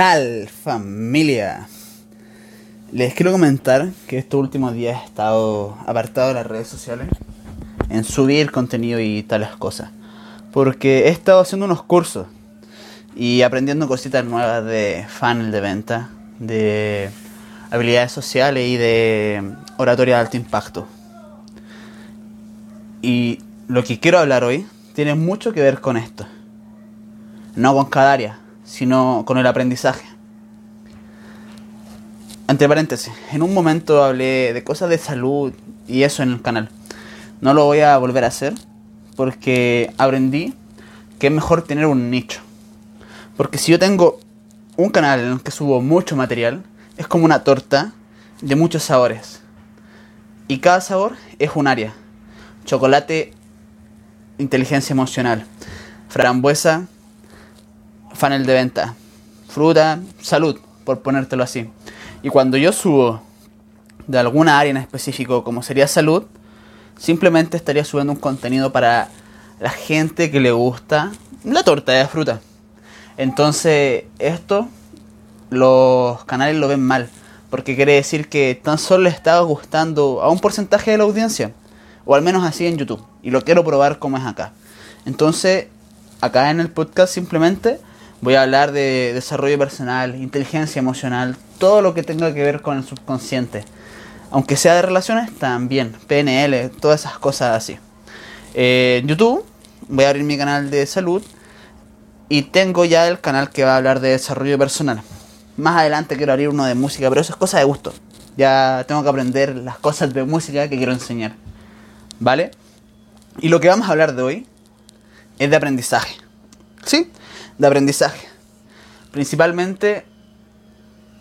tal familia? Les quiero comentar que estos últimos días he estado apartado de las redes sociales en subir contenido y tales cosas. Porque he estado haciendo unos cursos y aprendiendo cositas nuevas de funnel de venta, de habilidades sociales y de oratoria de alto impacto. Y lo que quiero hablar hoy tiene mucho que ver con esto. No con cada área, sino con el aprendizaje. Entre paréntesis, en un momento hablé de cosas de salud y eso en el canal. No lo voy a volver a hacer porque aprendí que es mejor tener un nicho. Porque si yo tengo un canal en el que subo mucho material, es como una torta de muchos sabores. Y cada sabor es un área. Chocolate, inteligencia emocional. Frambuesa, funnel de venta. Fruta, salud, por ponértelo así. Y cuando yo subo de alguna área en específico, como sería salud, simplemente estaría subiendo un contenido para la gente que le gusta la torta de fruta. Entonces, esto los canales lo ven mal, porque quiere decir que tan solo le está gustando a un porcentaje de la audiencia, o al menos así en YouTube, y lo quiero probar como es acá. Entonces, acá en el podcast simplemente voy a hablar de desarrollo personal, inteligencia emocional, todo lo que tenga que ver con el subconsciente. Aunque sea de relaciones, también, PNL, todas esas cosas así. Eh, YouTube voy a abrir mi canal de salud y tengo ya el canal que va a hablar de desarrollo personal. Más adelante quiero abrir uno de música, pero eso es cosa de gusto. Ya tengo que aprender las cosas de música que quiero enseñar. ¿Vale? Y lo que vamos a hablar de hoy es de aprendizaje. ¿Sí? De aprendizaje. Principalmente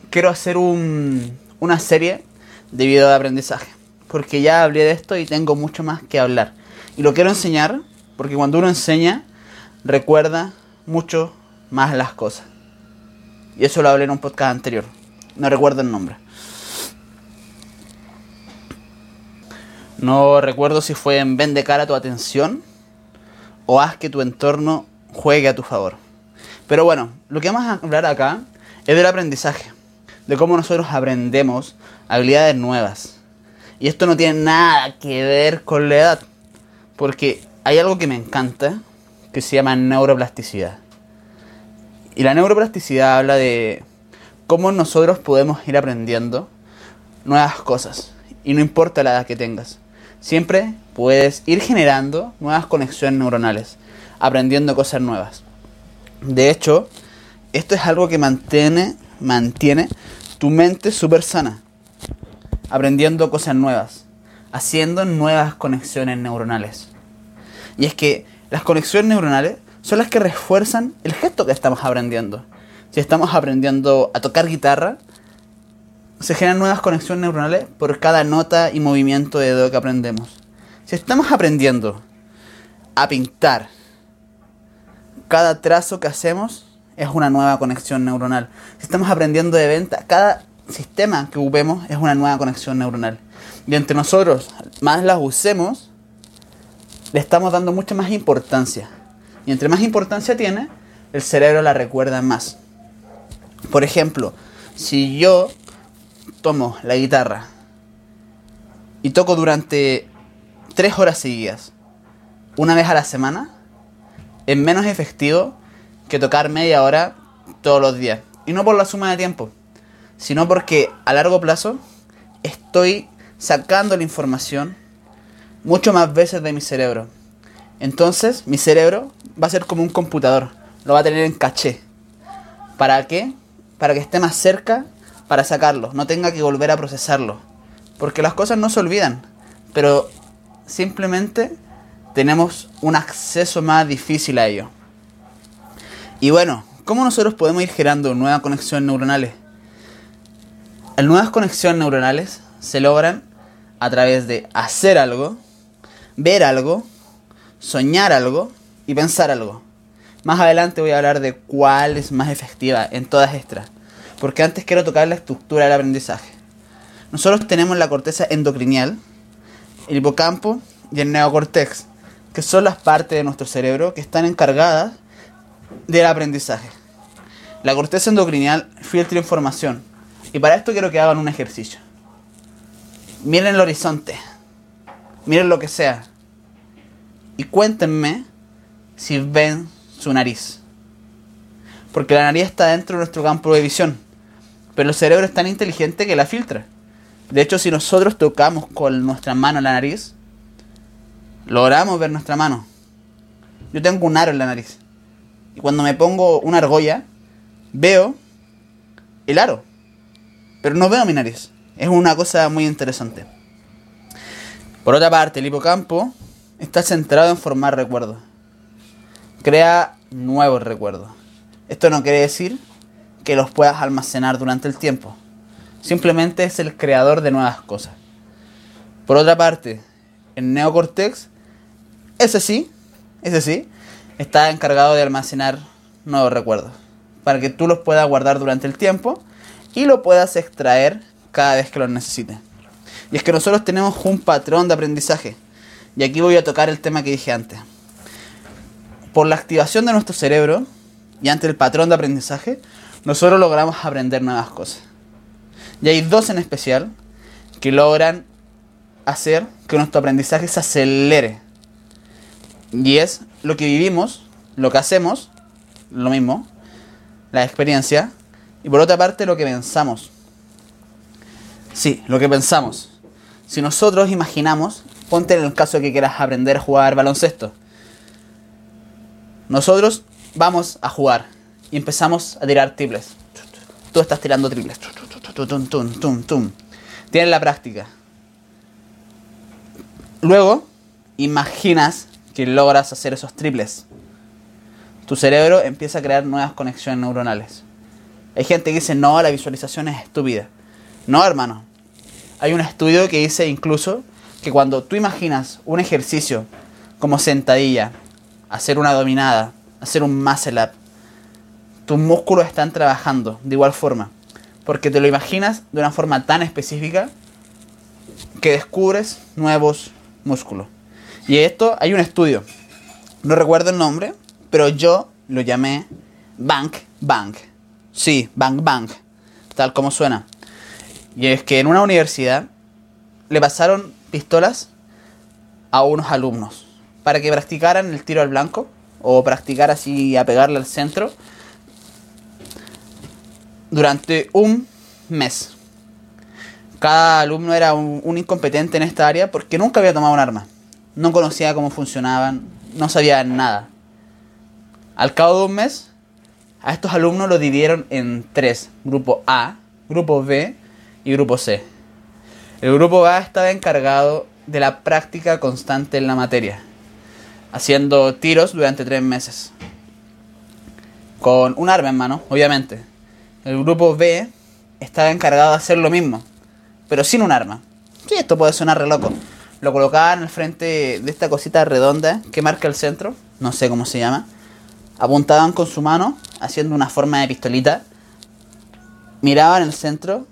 quiero hacer un, una serie de videos de aprendizaje. Porque ya hablé de esto y tengo mucho más que hablar. Y lo quiero enseñar porque cuando uno enseña, recuerda mucho más las cosas. Y eso lo hablé en un podcast anterior. No recuerdo el nombre. No recuerdo si fue en Vende cara tu atención o haz que tu entorno juegue a tu favor. Pero bueno, lo que vamos a hablar acá es del aprendizaje. De cómo nosotros aprendemos habilidades nuevas. Y esto no tiene nada que ver con la edad. Porque hay algo que me encanta que se llama neuroplasticidad. Y la neuroplasticidad habla de cómo nosotros podemos ir aprendiendo nuevas cosas. Y no importa la edad que tengas. Siempre puedes ir generando nuevas conexiones neuronales, aprendiendo cosas nuevas. De hecho, esto es algo que mantiene, mantiene tu mente súper sana. Aprendiendo cosas nuevas, haciendo nuevas conexiones neuronales. Y es que las conexiones neuronales son las que refuerzan el gesto que estamos aprendiendo. Si estamos aprendiendo a tocar guitarra, se generan nuevas conexiones neuronales por cada nota y movimiento de dedo que aprendemos. Si estamos aprendiendo a pintar, cada trazo que hacemos es una nueva conexión neuronal. Si estamos aprendiendo de venta, cada sistema que ocupemos es una nueva conexión neuronal. Y entre nosotros más las usemos, le estamos dando mucha más importancia. Y entre más importancia tiene, el cerebro la recuerda más. Por ejemplo, si yo tomo la guitarra y toco durante tres horas seguidas, una vez a la semana, es menos efectivo que tocar media hora todos los días. Y no por la suma de tiempo, sino porque a largo plazo estoy sacando la información mucho más veces de mi cerebro. Entonces mi cerebro va a ser como un computador, lo va a tener en caché. ¿Para qué? Para que esté más cerca para sacarlo, no tenga que volver a procesarlo. Porque las cosas no se olvidan, pero simplemente tenemos un acceso más difícil a ello. Y bueno, ¿cómo nosotros podemos ir generando nuevas conexiones neuronales? Las nuevas conexiones neuronales se logran a través de hacer algo, ver algo, soñar algo y pensar algo. Más adelante voy a hablar de cuál es más efectiva en todas estas, porque antes quiero tocar la estructura del aprendizaje. Nosotros tenemos la corteza endocrinial, el hipocampo y el neocortex, que son las partes de nuestro cerebro que están encargadas del aprendizaje. La corteza endocrinial filtra información y para esto quiero que hagan un ejercicio. Miren el horizonte, miren lo que sea y cuéntenme si ven su nariz. Porque la nariz está dentro de nuestro campo de visión, pero el cerebro es tan inteligente que la filtra. De hecho, si nosotros tocamos con nuestra mano la nariz, logramos ver nuestra mano. Yo tengo un aro en la nariz. Y cuando me pongo una argolla, veo el aro. Pero no veo mi nariz. Es una cosa muy interesante. Por otra parte, el hipocampo está centrado en formar recuerdos. Crea nuevos recuerdos. Esto no quiere decir que los puedas almacenar durante el tiempo. Simplemente es el creador de nuevas cosas. Por otra parte, el neocortex, ese sí, ese sí, está encargado de almacenar nuevos recuerdos. Para que tú los puedas guardar durante el tiempo y lo puedas extraer cada vez que lo necesites. Y es que nosotros tenemos un patrón de aprendizaje. Y aquí voy a tocar el tema que dije antes. Por la activación de nuestro cerebro y ante el patrón de aprendizaje, nosotros logramos aprender nuevas cosas. Y hay dos en especial que logran hacer que nuestro aprendizaje se acelere. Y es lo que vivimos, lo que hacemos, lo mismo, la experiencia, y por otra parte lo que pensamos. Sí, lo que pensamos. Si nosotros imaginamos, ponte en el caso que quieras aprender a jugar baloncesto. Nosotros vamos a jugar y empezamos a tirar triples. Tú estás tirando triples. Tienes la práctica. Luego, imaginas que logras hacer esos triples. Tu cerebro empieza a crear nuevas conexiones neuronales. Hay gente que dice, no, la visualización es estúpida. No, hermano. Hay un estudio que dice incluso que cuando tú imaginas un ejercicio como sentadilla, hacer una dominada, hacer un muscle up, tus músculos están trabajando de igual forma. Porque te lo imaginas de una forma tan específica que descubres nuevos músculos. Y esto hay un estudio. No recuerdo el nombre, pero yo lo llamé Bank Bank. Sí, Bank Bank. Tal como suena. Y es que en una universidad le pasaron pistolas a unos alumnos para que practicaran el tiro al blanco o practicar así a pegarle al centro durante un mes. Cada alumno era un, un, incompetente en esta área porque nunca había tomado un arma. No conocía cómo funcionaban, no sabía nada. Al cabo de un mes, a estos alumnos los dividieron en tres. Grupo A, Grupo B y Grupo C. El Grupo A estaba encargado de la práctica constante en la materia, haciendo tiros durante tres meses. Con un arma en mano, obviamente. El Grupo B estaba encargado de hacer lo mismo, pero sin un arma. Sí, esto puede sonar re loco. Lo colocaban al frente de esta cosita redonda que marca el centro, no sé cómo se llama. Apuntaban con su mano, haciendo una forma de pistolita. Miraban el centro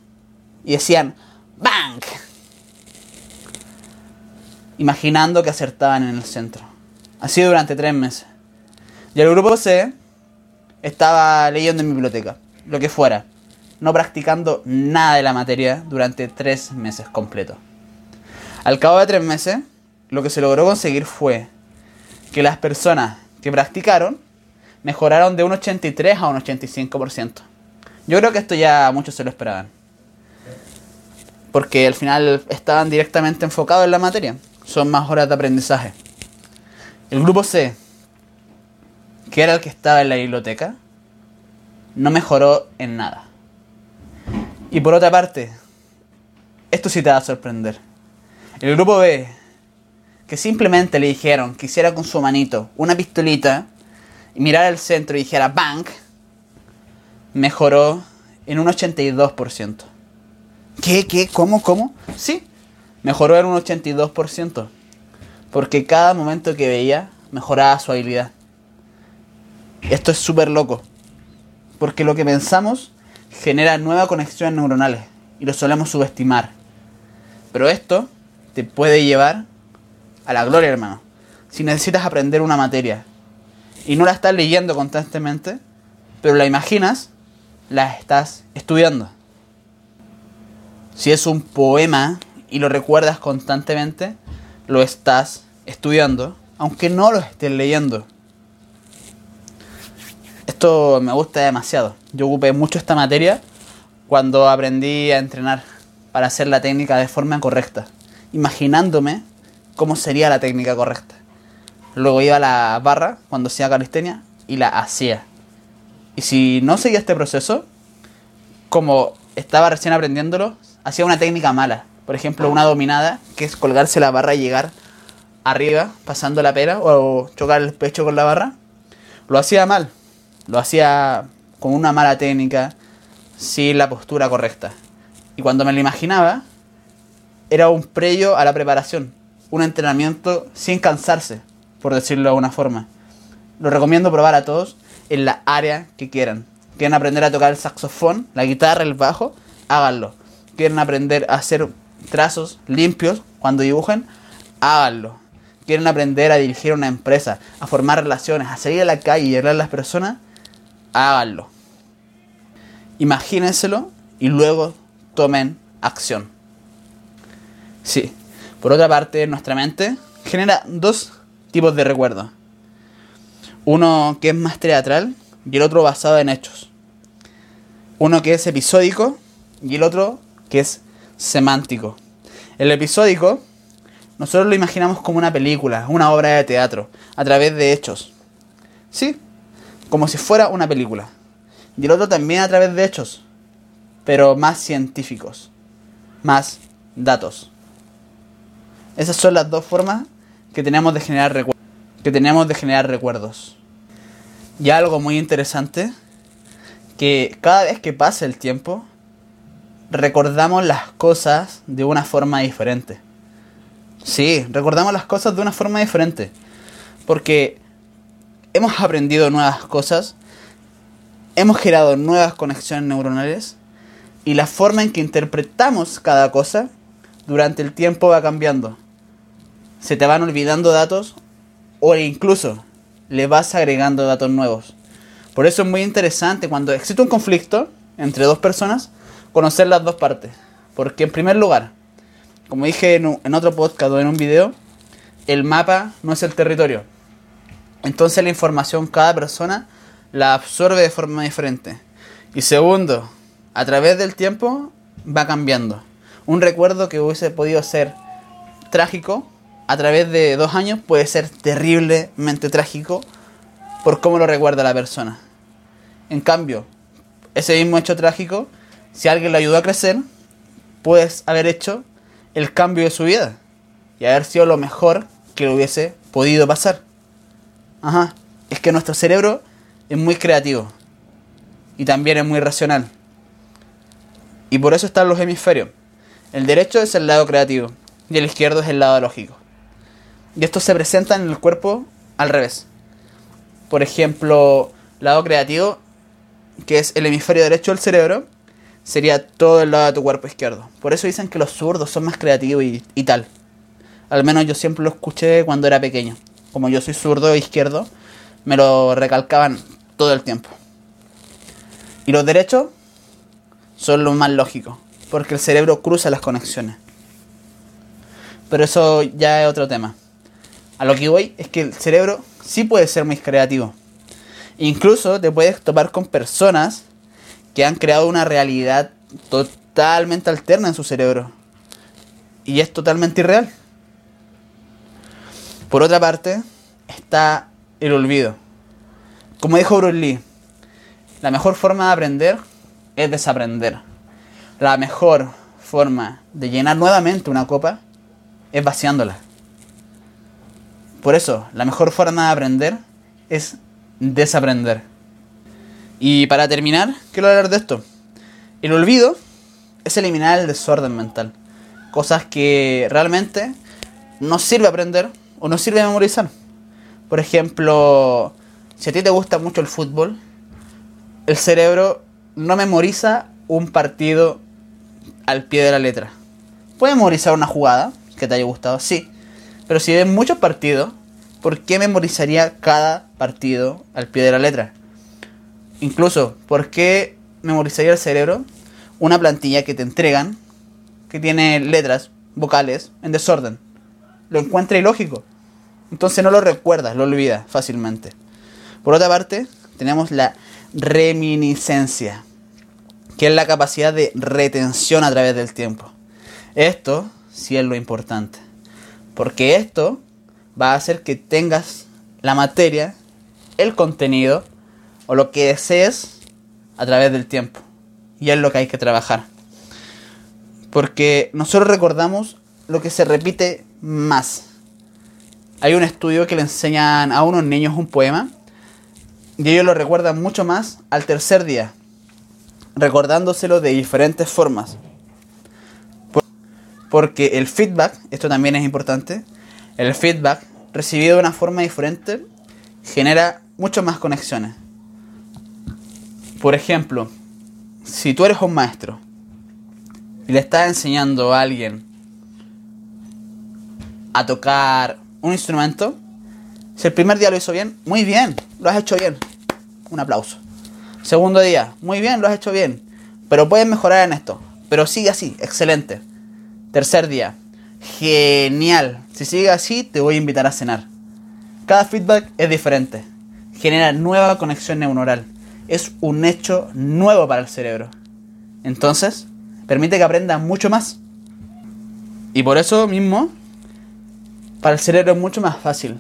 y decían ¡Bang! Imaginando que acertaban en el centro. Así durante tres meses. Y el grupo C estaba leyendo en mi biblioteca, lo que fuera, no practicando nada de la materia durante tres meses completos. Al cabo de tres meses, lo que se logró conseguir fue que las personas que practicaron mejoraron de un 83 a un 85%. Yo creo que esto ya muchos se lo esperaban. Porque al final estaban directamente enfocados en la materia. Son más horas de aprendizaje. El grupo C, que era el que estaba en la biblioteca, no mejoró en nada. Y por otra parte, esto sí te va a sorprender. El grupo B, que simplemente le dijeron que hiciera con su manito una pistolita y mirara al centro y dijera bank, mejoró en un 82%. ¿Qué? ¿Qué? ¿Cómo? ¿Cómo? Sí, mejoró en un 82%. Porque cada momento que veía mejoraba su habilidad. Esto es súper loco. Porque lo que pensamos genera nuevas conexiones neuronales y lo solemos subestimar. Pero esto te puede llevar a la gloria, hermano. Si necesitas aprender una materia y no la estás leyendo constantemente, pero la imaginas, la estás estudiando. Si es un poema y lo recuerdas constantemente, lo estás estudiando, aunque no lo estés leyendo. Esto me gusta demasiado. Yo ocupé mucho esta materia cuando aprendí a entrenar para hacer la técnica de forma correcta, imaginándome cómo sería la técnica correcta. Luego iba a la barra cuando hacía calistenia y la hacía. Y si no seguía este proceso, como estaba recién aprendiéndolo, hacía una técnica mala. Por ejemplo, una dominada, que es colgarse la barra y llegar arriba, pasando la pera, o chocar el pecho con la barra. Lo hacía mal. Lo hacía con una mala técnica, sin la postura correcta. Y cuando me lo imaginaba, era un previo a la preparación. Un entrenamiento sin cansarse, por decirlo de alguna forma. Lo recomiendo probar a todos en la área que quieran. Quieren aprender a tocar el saxofón, la guitarra, el bajo, háganlo. Quieren aprender a hacer trazos limpios cuando dibujen, háganlo. Quieren aprender a dirigir una empresa, a formar relaciones, a salir a la calle y hablar a las personas, háganlo. Imagínenselo y luego tomen acción. Sí. Por otra parte, nuestra mente genera dos tipos de recuerdos. Uno que es más teatral y el otro basado en hechos. Uno que es episódico y el otro que es semántico. El episódico nosotros lo imaginamos como una película, una obra de teatro, a través de hechos. Sí, como si fuera una película. Y el otro también a través de hechos, pero más científicos, más datos. Esas son las dos formas que tenemos de generar recuerdos. Que tenemos de generar recuerdos. Y algo muy interesante, que cada vez que pasa el tiempo, recordamos las cosas de una forma diferente. Sí, recordamos las cosas de una forma diferente. Porque hemos aprendido nuevas cosas, hemos generado nuevas conexiones neuronales y la forma en que interpretamos cada cosa durante el tiempo va cambiando. Se te van olvidando datos o incluso le vas agregando datos nuevos. Por eso es muy interesante cuando existe un conflicto entre dos personas, conocer las dos partes. Porque en primer lugar, como dije en, otro podcast o en un video, el mapa no es el territorio. Entonces la información cada persona la absorbe de forma diferente. Y segundo, a través del tiempo va cambiando. Un recuerdo que hubiese podido ser trágico a través de dos años puede ser terriblemente trágico por cómo lo recuerda la persona. En cambio, ese mismo hecho trágico, si alguien lo ayudó a crecer, puedes haber hecho el cambio de su vida y haber sido lo mejor que hubiese podido pasar. Ajá, es que nuestro cerebro es muy creativo y también es muy racional. Y por eso están los hemisferios. El derecho es el lado creativo y el izquierdo es el lado lógico. Y esto se presenta en el cuerpo al revés. Por ejemplo, lado creativo, que es el hemisferio derecho del cerebro, sería todo el lado de tu cuerpo izquierdo. Por eso dicen que los zurdos son más creativos y, tal. Al menos yo siempre lo escuché cuando era pequeño. Como yo soy zurdo e izquierdo, me lo recalcaban todo el tiempo. Y los derechos son los más lógicos, porque el cerebro cruza las conexiones. Pero eso ya es otro tema. A lo que voy es que el cerebro sí puede ser muy creativo. Incluso te puedes topar con personas que han creado una realidad totalmente alterna en su cerebro. Y es totalmente irreal. Por otra parte, está el olvido. Como dijo Bruce Lee, la mejor forma de aprender es desaprender. La mejor forma de llenar nuevamente una copa es vaciándola. Por eso, la mejor forma de aprender es desaprender. Y para terminar, quiero hablar de esto. El olvido es eliminar el desorden mental. Cosas que realmente no sirve aprender o no sirve memorizar. Por ejemplo, si a ti te gusta mucho el fútbol, el cerebro no memoriza un partido al pie de la letra. Puede memorizar una jugada que te haya gustado, sí. Pero si ves muchos partidos, ¿por qué memorizaría cada partido al pie de la letra? Incluso, ¿por qué memorizaría el cerebro una plantilla que te entregan que tiene letras, vocales, en desorden? Lo encuentra ilógico. Entonces no lo recuerdas, lo olvidas fácilmente. Por otra parte, tenemos la reminiscencia, que es la capacidad de retención a través del tiempo. Esto sí es lo importante, porque esto va a hacer que tengas la materia, el contenido o lo que desees a través del tiempo. Y es lo que hay que trabajar. Porque nosotros recordamos lo que se repite más. Hay un estudio que le enseñan a unos niños un poema y ellos lo recuerdan mucho más al tercer día, recordándoselo de diferentes formas. Porque el feedback, esto también es importante, el feedback recibido de una forma diferente genera mucho más conexiones. Por ejemplo, si tú eres un maestro y le estás enseñando a alguien a tocar un instrumento, si el primer día lo hizo bien, muy bien, lo has hecho bien. Un aplauso. Segundo día, muy bien, lo has hecho bien. Pero puedes mejorar en esto. Pero sigue así, excelente. Tercer día, genial. Si sigue así, te voy a invitar a cenar. Cada feedback es diferente. Genera nueva conexión neuronal es un hecho nuevo para el cerebro. Entonces, permite que aprenda mucho más. Y por eso mismo, para el cerebro es mucho más fácil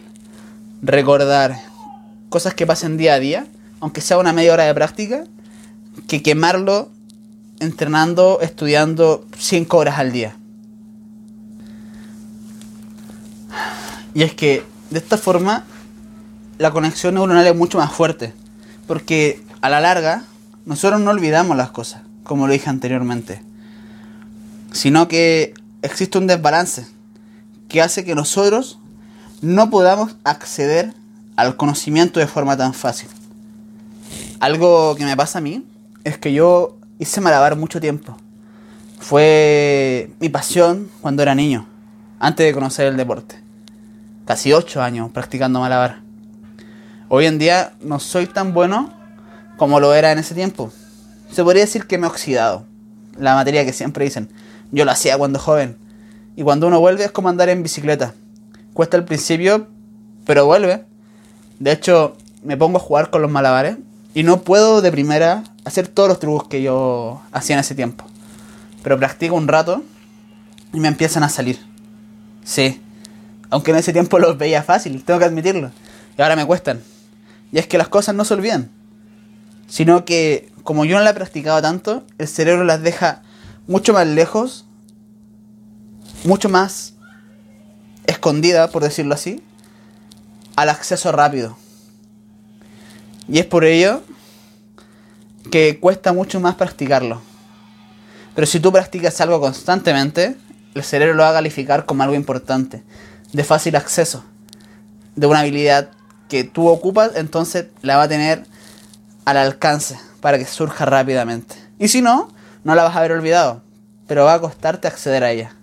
recordar cosas que pasen día a día, aunque sea una media hora de práctica, que quemarlo entrenando, estudiando 5 horas al día. Y es que de esta forma la conexión neuronal es mucho más fuerte. Porque a la larga, nosotros no olvidamos las cosas, como lo dije anteriormente, sino que existe un desbalance que hace que nosotros no podamos acceder al conocimiento de forma tan fácil. Algo que me pasa a mí es que yo hice malabar mucho tiempo. Fue mi pasión cuando era niño, antes de conocer el deporte. Casi 8 años practicando malabar. Hoy en día no soy tan bueno como lo era en ese tiempo. Se podría decir que me he oxidado. La materia que siempre dicen. Yo lo hacía cuando joven. Y cuando uno vuelve es como andar en bicicleta. Cuesta al principio, pero vuelve. De hecho, me pongo a jugar con los malabares y no puedo de primera hacer todos los trucos que yo hacía en ese tiempo. Pero practico un rato y me empiezan a salir. Sí. Aunque en ese tiempo los veía fácil, tengo que admitirlo. Y ahora me cuestan. Y es que las cosas no se olvidan sino que como yo no la he practicado tanto, el cerebro las deja mucho más lejos, mucho más escondida, por decirlo así, al acceso rápido. Y es por ello que cuesta mucho más practicarlo. Pero si tú practicas algo constantemente, el cerebro lo va a calificar como algo importante, de fácil acceso, de una habilidad que tú ocupas, entonces la va a tener al alcance para que surja rápidamente. Y si no, no la vas a haber olvidado, pero va a costarte acceder a ella.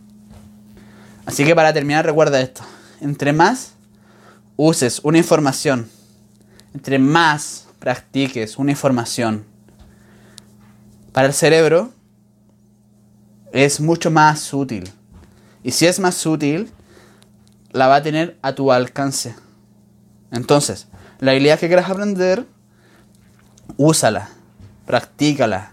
Así que para terminar recuerda esto. Entre más uses una información, entre más practiques una información, para el cerebro es mucho más útil. Y si es más útil, la va a tener a tu alcance. Entonces, la habilidad que quieras aprender úsala, practícala,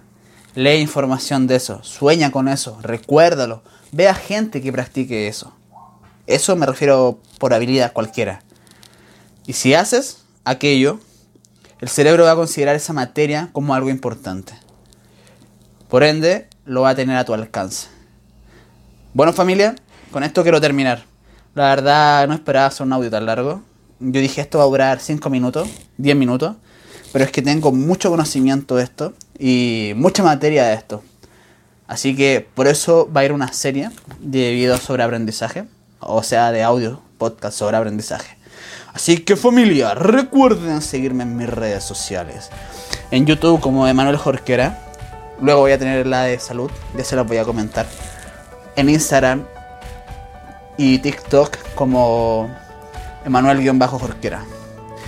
lee información de eso, sueña con eso, recuérdalo, ve a gente que practique eso. Eso me refiero por habilidad cualquiera. Y si haces aquello, el cerebro va a considerar esa materia como algo importante. Por ende, lo va a tener a tu alcance. Bueno familia, con esto quiero terminar. La verdad no esperaba hacer un audio tan largo. Yo dije esto va a durar 5 minutos, 10 minutos pero es que tengo mucho conocimiento de esto y mucha materia de esto. Así que por eso va a ir una serie de videos sobre aprendizaje, o sea, de audio, podcast sobre aprendizaje. Así que familia, recuerden seguirme en mis redes sociales. En YouTube como Emanuel Jorquera. Luego voy a tener la de salud, ya se las voy a comentar. En Instagram y TikTok como Emanuel-Jorquera.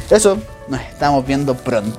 Eso, nos estamos viendo pronto.